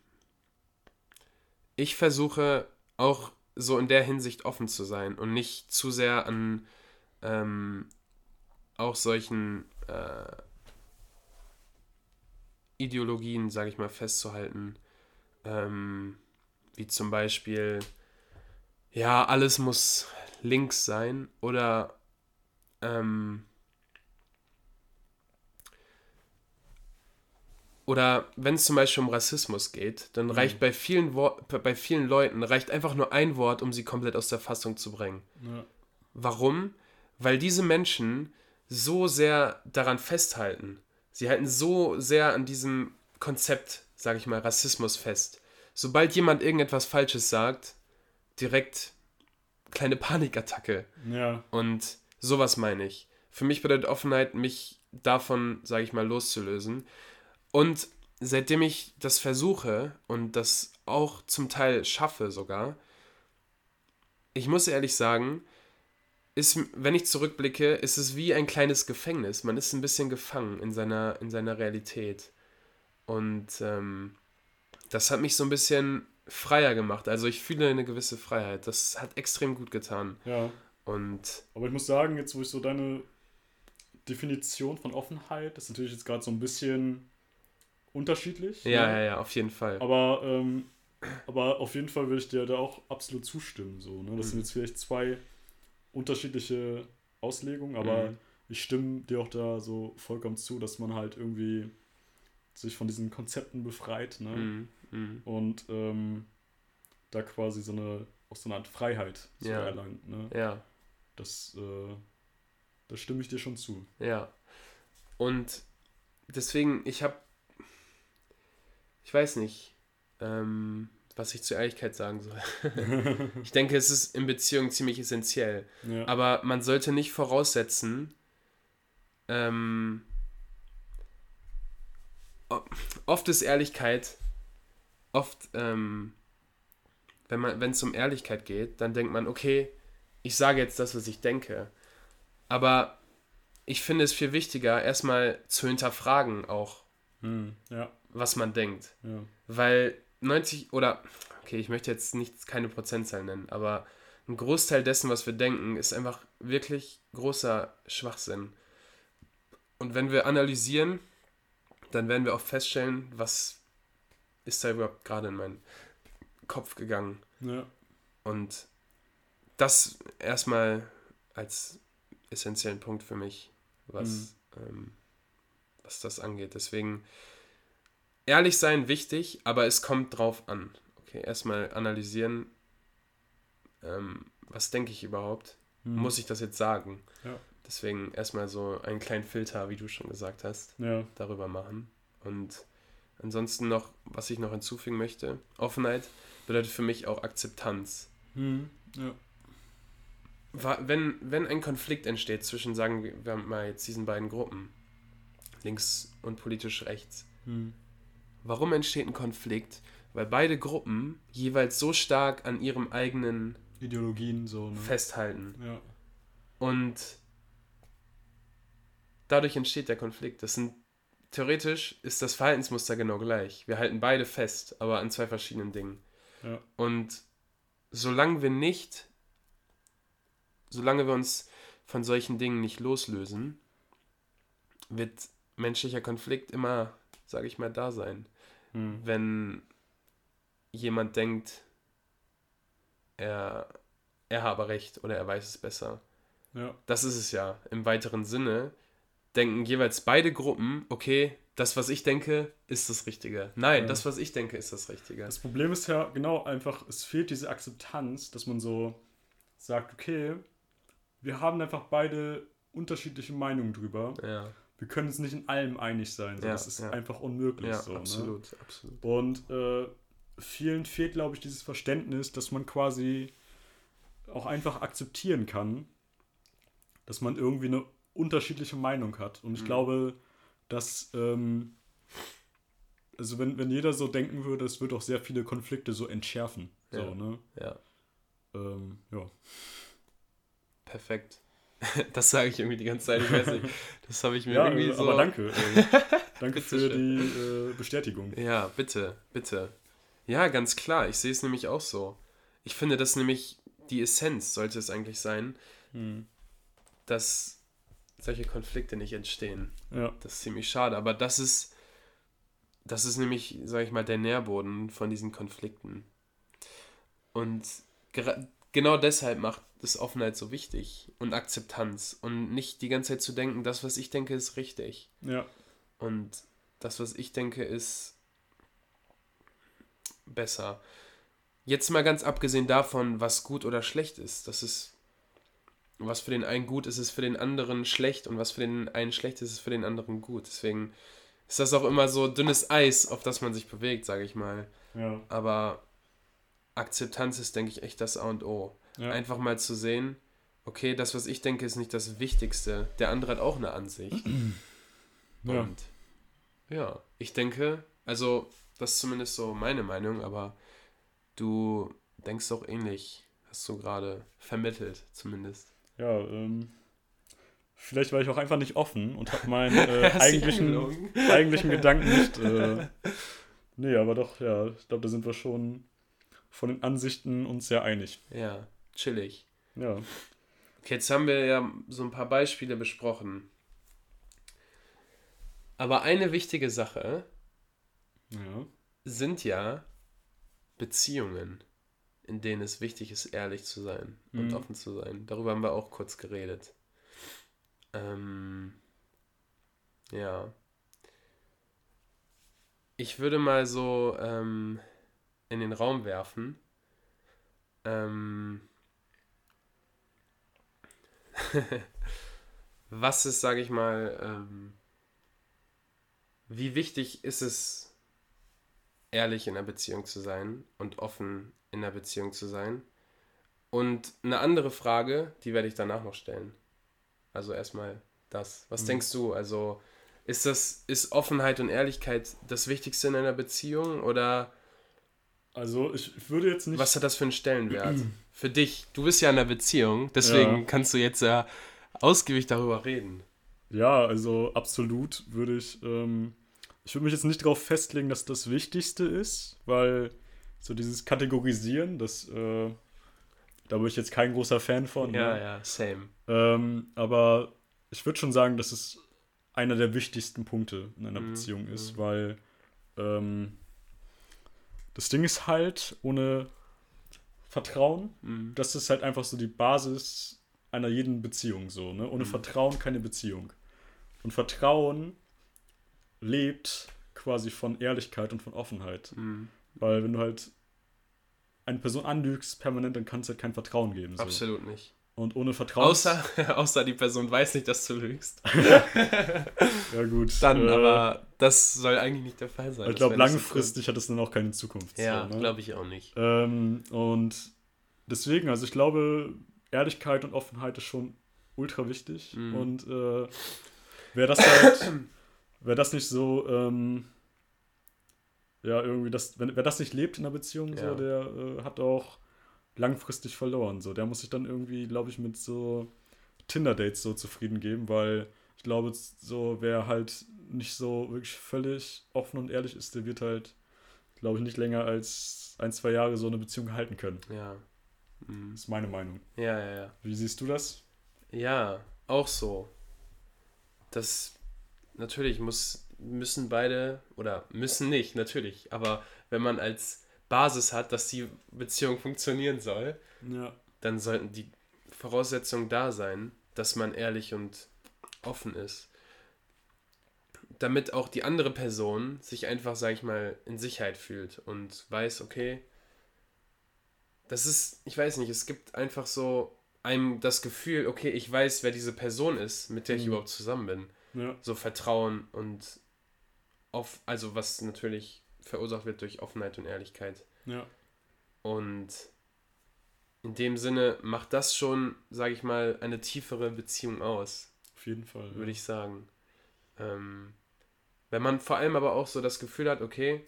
ich versuche auch so in der Hinsicht offen zu sein und nicht zu sehr an ähm, auch solchen äh, Ideologien, sage ich mal, festzuhalten. Ähm, wie zum Beispiel, ja, alles muss links sein oder ähm, Oder wenn es zum Beispiel um Rassismus geht, dann reicht bei vielen, Wor bei vielen Leuten reicht einfach nur ein Wort, um sie komplett aus der Fassung zu bringen. Ja. Warum? Weil diese Menschen so sehr daran festhalten. Sie halten so sehr an diesem Konzept, sage ich mal, Rassismus fest. Sobald jemand irgendetwas Falsches sagt, direkt kleine Panikattacke. Ja. Und sowas meine ich. Für mich bedeutet Offenheit, mich davon, sage ich mal, loszulösen. Und seitdem ich das versuche und das auch zum Teil schaffe sogar, ich muss ehrlich sagen, ist, wenn ich zurückblicke, ist es wie ein kleines Gefängnis. Man ist ein bisschen gefangen in seiner, in seiner Realität. Und ähm, das hat mich so ein bisschen freier gemacht. Also ich fühle eine gewisse Freiheit. Das hat extrem gut getan. Ja. Und Aber ich muss sagen, jetzt wo ich so deine Definition von Offenheit, das ist natürlich jetzt gerade so ein bisschen unterschiedlich. ja, ne? ja, ja, auf jeden Fall. Aber, ähm, aber auf jeden Fall würde ich dir da auch absolut zustimmen. So, ne? Das Mhm. sind jetzt vielleicht zwei unterschiedliche Auslegungen, aber Mhm. ich stimme dir auch da so vollkommen zu, dass man halt irgendwie sich von diesen Konzepten befreit ne? Mhm. Mhm. und ähm, da quasi so eine, auch so eine Art Freiheit so Ja. erlangt. Ne? Ja, Das, äh, da stimme ich dir schon zu. ja. Und deswegen, ich habe, ich weiß nicht, ähm, was ich zur Ehrlichkeit sagen soll. ich denke, es ist in Beziehungen ziemlich essentiell. Ja. Aber man sollte nicht voraussetzen, ähm, oft ist Ehrlichkeit, oft, ähm, wenn man, wenn es um Ehrlichkeit geht, dann denkt man, okay, ich sage jetzt das, was ich denke. Aber ich finde es viel wichtiger, erstmal zu hinterfragen auch, Hm, ja, was man denkt. ja. Weil 90 oder, okay, ich möchte jetzt nicht keine Prozentzahl nennen, aber ein Großteil dessen, was wir denken, ist einfach wirklich großer Schwachsinn. Und wenn wir analysieren, dann werden wir auch feststellen, was ist da überhaupt gerade in meinen Kopf gegangen. ja. Und das erstmal als essentiellen Punkt für mich, was, ähm, was das angeht. Deswegen ehrlich sein wichtig, aber es kommt drauf an. Okay, erstmal analysieren, ähm, was denke ich überhaupt? Hm. Muss ich das jetzt sagen? Ja. Deswegen erstmal so einen kleinen Filter, wie du schon gesagt hast, Ja, darüber machen. Und Ansonsten noch, was ich noch hinzufügen möchte, Offenheit bedeutet für mich auch Akzeptanz. Hm, ja. Wenn, wenn ein Konflikt entsteht zwischen, sagen wir mal jetzt diesen beiden Gruppen, links und politisch rechts, Hm. warum entsteht ein Konflikt? Weil beide Gruppen jeweils so stark an ihrem eigenen Ideologien so, ne? festhalten. Ja. Und dadurch entsteht der Konflikt. Das sind theoretisch ist das Verhaltensmuster genau gleich. Wir halten beide fest, aber an zwei verschiedenen Dingen. Ja. Und solange wir nicht, solange wir uns von solchen Dingen nicht loslösen, wird menschlicher Konflikt immer, sage ich mal, da sein. Hm. Wenn jemand denkt, er, er habe recht oder er weiß es besser. Ja. Das ist es ja. Im weiteren Sinne denken jeweils beide Gruppen, okay, das, was ich denke, ist das Richtige. Nein, Ja. das, was ich denke, ist das Richtige. Das Problem ist ja genau einfach, es fehlt diese Akzeptanz, dass man so sagt, okay, wir haben einfach beide unterschiedliche Meinungen drüber. ja, Wir können uns nicht in allem einig sein. So. Ja, das ist einfach unmöglich. ja so, Ne? absolut, absolut. Und äh, vielen fehlt, glaube ich, dieses Verständnis, dass man quasi auch einfach akzeptieren kann, dass man irgendwie eine unterschiedliche Meinung hat. Und ich Mhm. glaube, dass, ähm, also wenn, wenn jeder so denken würde, es würde auch sehr viele Konflikte so entschärfen. So, Ja. ne? Ja, Ähm, ja. perfekt. Das sage ich irgendwie die ganze Zeit. Ich weiß nicht. Das habe ich mir ja, irgendwie äh, so. aber danke. Äh, danke für die äh, Bestätigung. Ja, bitte, bitte. Ja, ganz klar. Ich sehe es nämlich auch so. Ich finde, das nämlich die Essenz sollte es eigentlich sein, Hm. dass solche Konflikte nicht entstehen. Ja. Das ist ziemlich schade, aber das ist, das ist nämlich, sage ich mal, der Nährboden von diesen Konflikten. Und genau deshalb macht es Offenheit so wichtig und Akzeptanz und nicht die ganze Zeit zu denken, das, was ich denke, ist richtig. Ja. Und das, was ich denke, ist besser. Jetzt mal ganz abgesehen davon, was gut oder schlecht ist. Das ist, was für den einen gut ist, ist für den anderen schlecht und was für den einen schlecht ist, ist für den anderen gut. Deswegen ist das auch immer so dünnes Eis, auf das man sich bewegt, sage ich mal. Ja. Aber Akzeptanz ist, denke ich, echt das A und O. Ja. Einfach mal zu sehen, okay, das, was ich denke, ist nicht das Wichtigste. Der andere hat auch eine Ansicht. Ja. Und ja, ich denke, also das ist zumindest so meine Meinung, aber du denkst auch ähnlich, hast du gerade vermittelt, zumindest. Ja, ähm, vielleicht war ich auch einfach nicht offen und habe meinen äh, eigentlichen, eigentlichen Gedanken nicht. Äh, nee, aber doch, ja, ich glaube, da sind wir schon von den Ansichten uns sehr einig. Ja, chillig. Ja, Okay, jetzt haben wir ja so ein paar Beispiele besprochen. Aber eine wichtige Sache ja, sind ja Beziehungen, in denen es wichtig ist, ehrlich zu sein und Mhm. offen zu sein. Darüber haben wir auch kurz geredet. Ähm, ja. Ich würde mal so ähm, in den Raum werfen. Ähm, was ist, sage ich mal, ähm, wie wichtig ist es, ehrlich in einer Beziehung zu sein und offen in einer Beziehung zu sein? Und eine andere Frage, die werde ich danach noch stellen. Also erstmal das. Was Mhm. denkst du? Also ist das, ist Offenheit und Ehrlichkeit das Wichtigste in einer Beziehung oder also ich würde jetzt nicht. was hat das für einen Stellenwert? für dich, du bist ja in einer Beziehung, deswegen Ja. kannst du jetzt ja ausgiebig darüber reden. Ja, also absolut würde ich. Ähm, ich würde mich jetzt nicht darauf festlegen, dass das Wichtigste ist, weil so dieses Kategorisieren, das. Äh, da bin ich jetzt kein großer Fan von. Ja, ne? ja, same. Ähm, aber ich würde schon sagen, dass es einer der wichtigsten Punkte in einer Mhm, Beziehung ist, mhm. weil ähm, das Ding ist halt, ohne Vertrauen, Mhm. das ist halt einfach so die Basis einer jeden Beziehung so, ne? Ohne Mhm. Vertrauen keine Beziehung. Und Vertrauen lebt quasi von Ehrlichkeit und von Offenheit. Mhm. Weil wenn du halt eine Person anlügst permanent, dann kann es halt kein Vertrauen geben. So. Absolut nicht. Und ohne Vertrauen. Außer, außer die Person weiß nicht, dass du lügst. ja, gut. Dann, äh, aber das soll eigentlich nicht der Fall sein. Ich Das glaube, nicht so langfristig hat es dann auch keine Zukunft. Ja, ne? glaube ich auch nicht. Ähm, und deswegen, also ich glaube, Ehrlichkeit und Offenheit ist schon ultra wichtig. Mhm. Und äh, wer das halt, wer das nicht so, ähm, ja, irgendwie, das, wenn, wer das nicht lebt in einer Beziehung, Ja. so, der äh, hat auch langfristig verloren. So, der muss sich dann irgendwie, glaube ich, mit so Tinder-Dates so zufrieden geben, weil ich glaube, so wer halt nicht so wirklich völlig offen und ehrlich ist, der wird halt, glaube ich, nicht länger als ein, zwei Jahre so eine Beziehung halten können. Ja. Mhm. Das ist meine Meinung. Ja, ja, ja. Wie siehst du das? Ja, auch so. Das natürlich muss, müssen beide, oder müssen nicht, natürlich, aber wenn man als Basis hat, dass die Beziehung funktionieren soll, Ja. dann sollten die Voraussetzungen da sein, dass man ehrlich und offen ist. Damit auch die andere Person sich einfach, sag ich mal, in Sicherheit fühlt und weiß, okay, das ist, ich weiß nicht, es gibt einfach so einem das Gefühl, okay, ich weiß, wer diese Person ist, mit der ich Mhm. überhaupt zusammen bin. Ja. So Vertrauen und auf, also was natürlich verursacht wird durch Offenheit und Ehrlichkeit. Ja. Und in dem Sinne macht das schon, sage ich mal, eine tiefere Beziehung aus, Auf jeden Fall. würde ich sagen. Ähm, wenn man vor allem aber auch so das Gefühl hat, okay,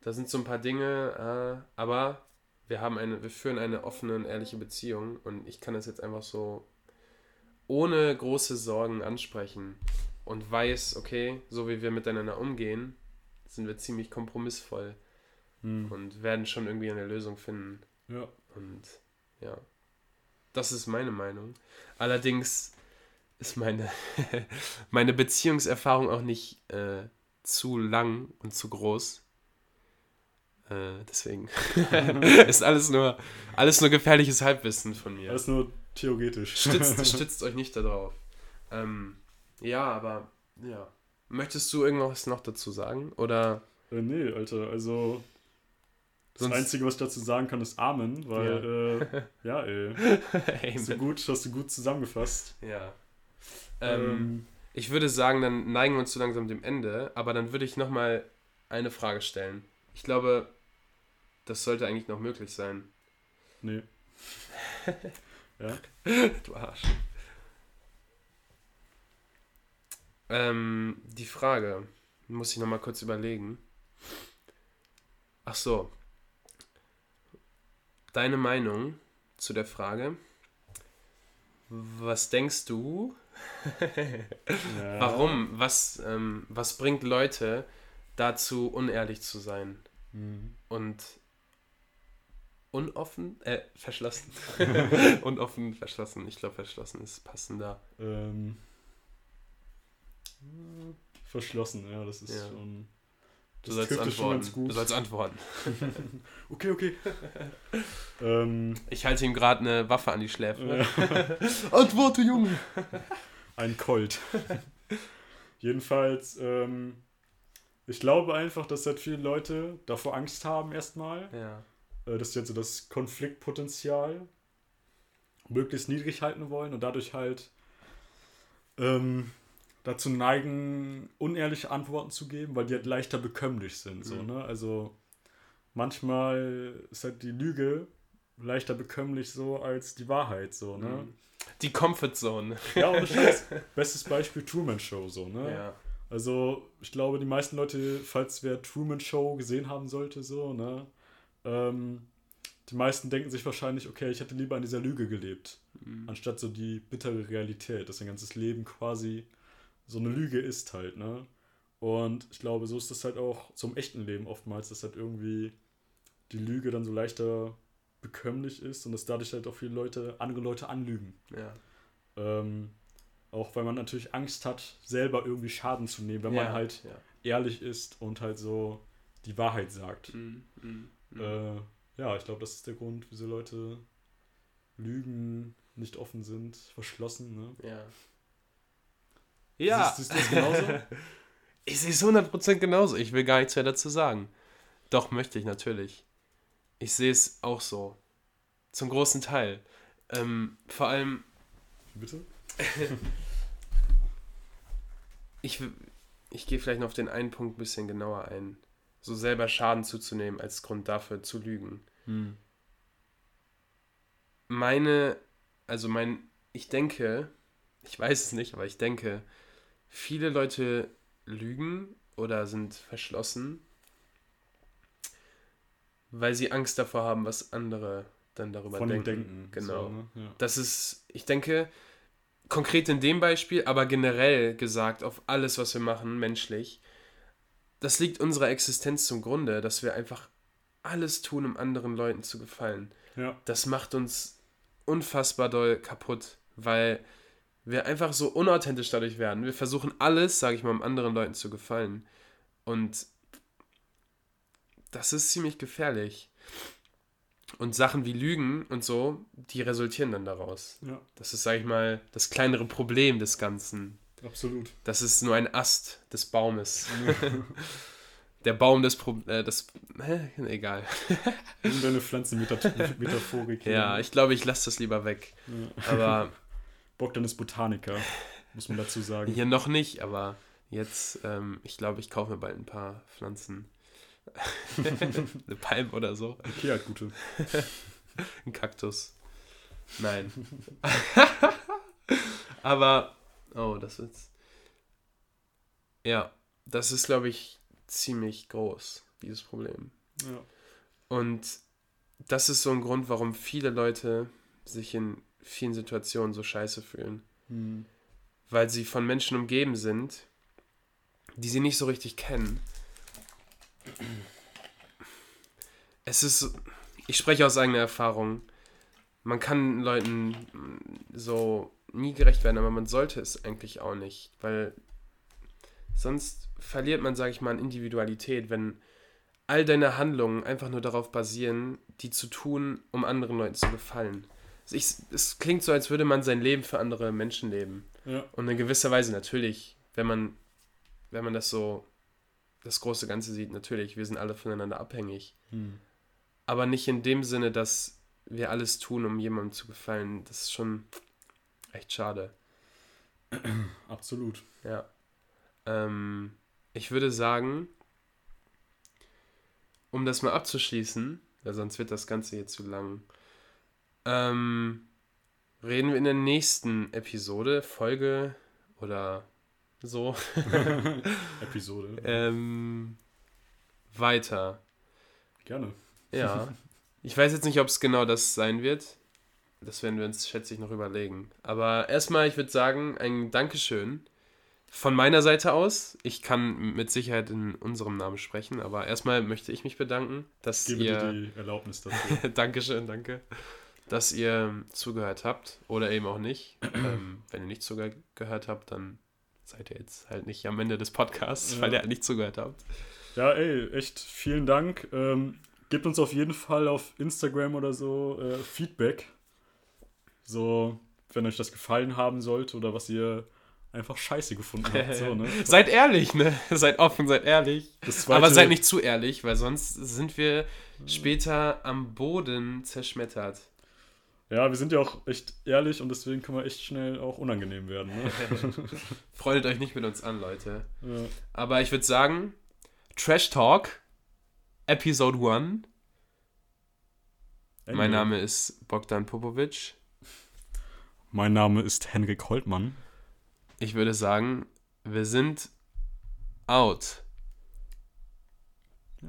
da sind so ein paar Dinge, äh, aber wir haben eine, wir führen eine offene und ehrliche Beziehung und ich kann das jetzt einfach so ohne große Sorgen ansprechen und weiß, okay, so wie wir miteinander umgehen, sind wir ziemlich kompromissvoll Hm. und werden schon irgendwie eine Lösung finden. Ja. Und ja, das ist meine Meinung. Allerdings ist meine, meine Beziehungserfahrung auch nicht äh, zu lang und zu groß. Äh, deswegen ist alles nur, alles nur gefährliches Halbwissen von mir. Alles nur theoretisch. Stützt, stützt euch nicht darauf. Ähm, ja, aber ja. Möchtest du irgendwas noch dazu sagen? Oder äh, nee, Alter, also. Das Sonst- Einzige, was ich dazu sagen kann, ist Amen, weil, äh, ja, ey. Amen. gut, hast du gut zusammengefasst. Ja. Ähm, Ähm, Ich würde sagen, dann neigen wir uns so langsam dem Ende, aber dann würde ich nochmal eine Frage stellen. Ich glaube, das sollte eigentlich noch möglich sein. nee. ja. Du Arsch. Ähm, die Frage, muss ich nochmal kurz überlegen. Ach so. Deine Meinung zu der Frage. Was denkst du, ja. Warum? Was, ähm, was bringt Leute dazu, unehrlich zu sein Hm. und unoffen, äh, verschlossen. unoffen, verschlossen. Ich glaube, verschlossen ist passender. Ähm, äh, verschlossen, ja, das ist Ja. schon. Du Das sollst antworten. ganz gut. Du sollst antworten. Okay, okay. ähm, Ich halte ihm gerade eine Waffe an die Schläfe. Antworte, Junge! ein Colt. Jedenfalls, ähm, ich glaube einfach, dass halt viele Leute davor Angst haben, erstmal, Ja. äh, dass sie jetzt so das Konfliktpotenzial möglichst niedrig halten wollen und dadurch halt ähm, dazu neigen, unehrliche Antworten zu geben, weil die halt leichter bekömmlich sind. So, Mhm. ne? Also manchmal ist halt die Lüge leichter bekömmlich so als die Wahrheit. So, ne? Mhm. Die Comfort Zone. Ja, ohne Scheiß. Bestes Beispiel Truman Show, so, ne? Ja. Also, ich glaube, die meisten Leute, falls wer Truman Show gesehen haben sollte, so, ne? Ähm, die meisten denken sich wahrscheinlich, okay, ich hätte lieber an dieser Lüge gelebt, Mhm. anstatt so die bittere Realität, dass dein ganzes Leben quasi so eine Lüge ist halt, ne? Und ich glaube, so ist das halt auch zum echten Leben oftmals, dass halt irgendwie die Lüge dann so leichter bekömmlich ist und dass dadurch halt auch viele Leute, andere Leute anlügen. Ja. Ähm, auch weil man natürlich Angst hat, selber irgendwie Schaden zu nehmen, wenn man ja. halt Ja. ehrlich ist und halt so die Wahrheit sagt. Mhm. Mhm. Mhm. Äh, ja, ich glaube, das ist der Grund, wieso Leute lügen, nicht offen sind, verschlossen. Ne? Ja. Ja. Siehst, du das genauso? Ich sehe es 100% genauso. Ich will gar nichts mehr dazu sagen. Doch, möchte ich natürlich. Ich sehe es auch so. Zum großen Teil. Ähm, vor allem. Bitte? ich, ich gehe vielleicht noch auf den einen Punkt ein bisschen genauer ein. So selber Schaden zuzunehmen als Grund dafür zu lügen. Hm. Meine, also mein, ich denke, ich weiß es nicht, aber ich denke, viele Leute lügen oder sind verschlossen, weil sie Angst davor haben, was andere dann darüber Von denken. Denken. Genau. So, ne? ja. Das ist, ich denke, konkret in dem Beispiel, aber generell gesagt auf alles, was wir machen, menschlich, das liegt unserer Existenz zum Grunde, dass wir einfach alles tun, um anderen Leuten zu gefallen. ja. Das macht uns unfassbar doll kaputt, weil wir einfach so unauthentisch dadurch werden. Wir versuchen alles, sage ich mal, um anderen Leuten zu gefallen. Und das ist ziemlich gefährlich. Und Sachen wie Lügen und so, die resultieren dann daraus. ja, Das ist, sage ich mal, das kleinere Problem des Ganzen. absolut. Das ist nur ein Ast des Baumes. Der Baum des Pro äh, des hä? egal. Irgendeine Pflanzenmetaphorik. Ja, ich glaube, ich lasse das lieber weg. Ja. Aber Bogdan ist Botaniker, muss man dazu sagen. hier noch nicht, aber jetzt, ähm, ich glaube, ich kaufe mir bald ein paar Pflanzen. Eine Palme oder so. Okay, halt gute. Ein Kaktus. Nein. aber, oh, das wird's. Ja, das ist, glaube ich, ziemlich groß, dieses Problem. Ja. Und das ist so ein Grund, warum viele Leute sich in vielen Situationen so scheiße fühlen. Hm. Weil sie von Menschen umgeben sind, die sie nicht so richtig kennen. Es ist, ich spreche aus eigener Erfahrung, man kann Leuten so nie gerecht werden, aber man sollte es eigentlich auch nicht, weil sonst verliert man, sage ich mal, an Individualität, wenn all deine Handlungen einfach nur darauf basieren, die zu tun, um anderen Leuten zu gefallen. Ich, es klingt so, als würde man sein Leben für andere Menschen leben. Ja. Und in gewisser Weise natürlich, wenn man, wenn man das so, das große Ganze sieht, natürlich, wir sind alle voneinander abhängig. Hm. Aber nicht in dem Sinne, dass wir alles tun, um jemandem zu gefallen. Das ist schon echt schade. Absolut. Ja. Ähm, ich würde sagen, um das mal abzuschließen, weil sonst wird das Ganze hier zu lang, ähm, reden wir in der nächsten Episode, Folge oder so, Episode. ähm, weiter. Gerne. Ja. Ich weiß jetzt nicht, ob es genau das sein wird. Das werden wir uns, schätze ich, noch überlegen. Aber erstmal, ich würde sagen, ein Dankeschön von meiner Seite aus. Ich kann mit Sicherheit in unserem Namen sprechen, aber erstmal möchte ich mich bedanken, dass Gebe ihr. dir die Erlaubnis dafür. Dankeschön, danke. Dass ihr zugehört habt oder eben auch nicht. ähm, wenn ihr nicht zugehört habt, dann seid ihr jetzt halt nicht am Ende des Podcasts, Ja. weil ihr halt nicht zugehört habt. Ja, ey, echt vielen Dank. Ähm, gebt uns auf jeden Fall auf Instagram oder so äh, Feedback. So, wenn euch das gefallen haben sollte oder was ihr einfach scheiße gefunden habt. So, ne? Seid ehrlich, ne? Seid offen, seid ehrlich. Zweite- Aber seid nicht zu ehrlich, weil sonst sind wir später am Boden zerschmettert. Ja, wir sind ja auch echt ehrlich und deswegen kann man echt schnell auch unangenehm werden. Ne? Freundet euch nicht mit uns an, Leute. ja. Aber ich würde sagen, Trash Talk, Episode 1. Mein. Name ist Bogdan Popovic. Mein Name ist Henrik Holtmann. Ich würde sagen, wir sind out. Ja.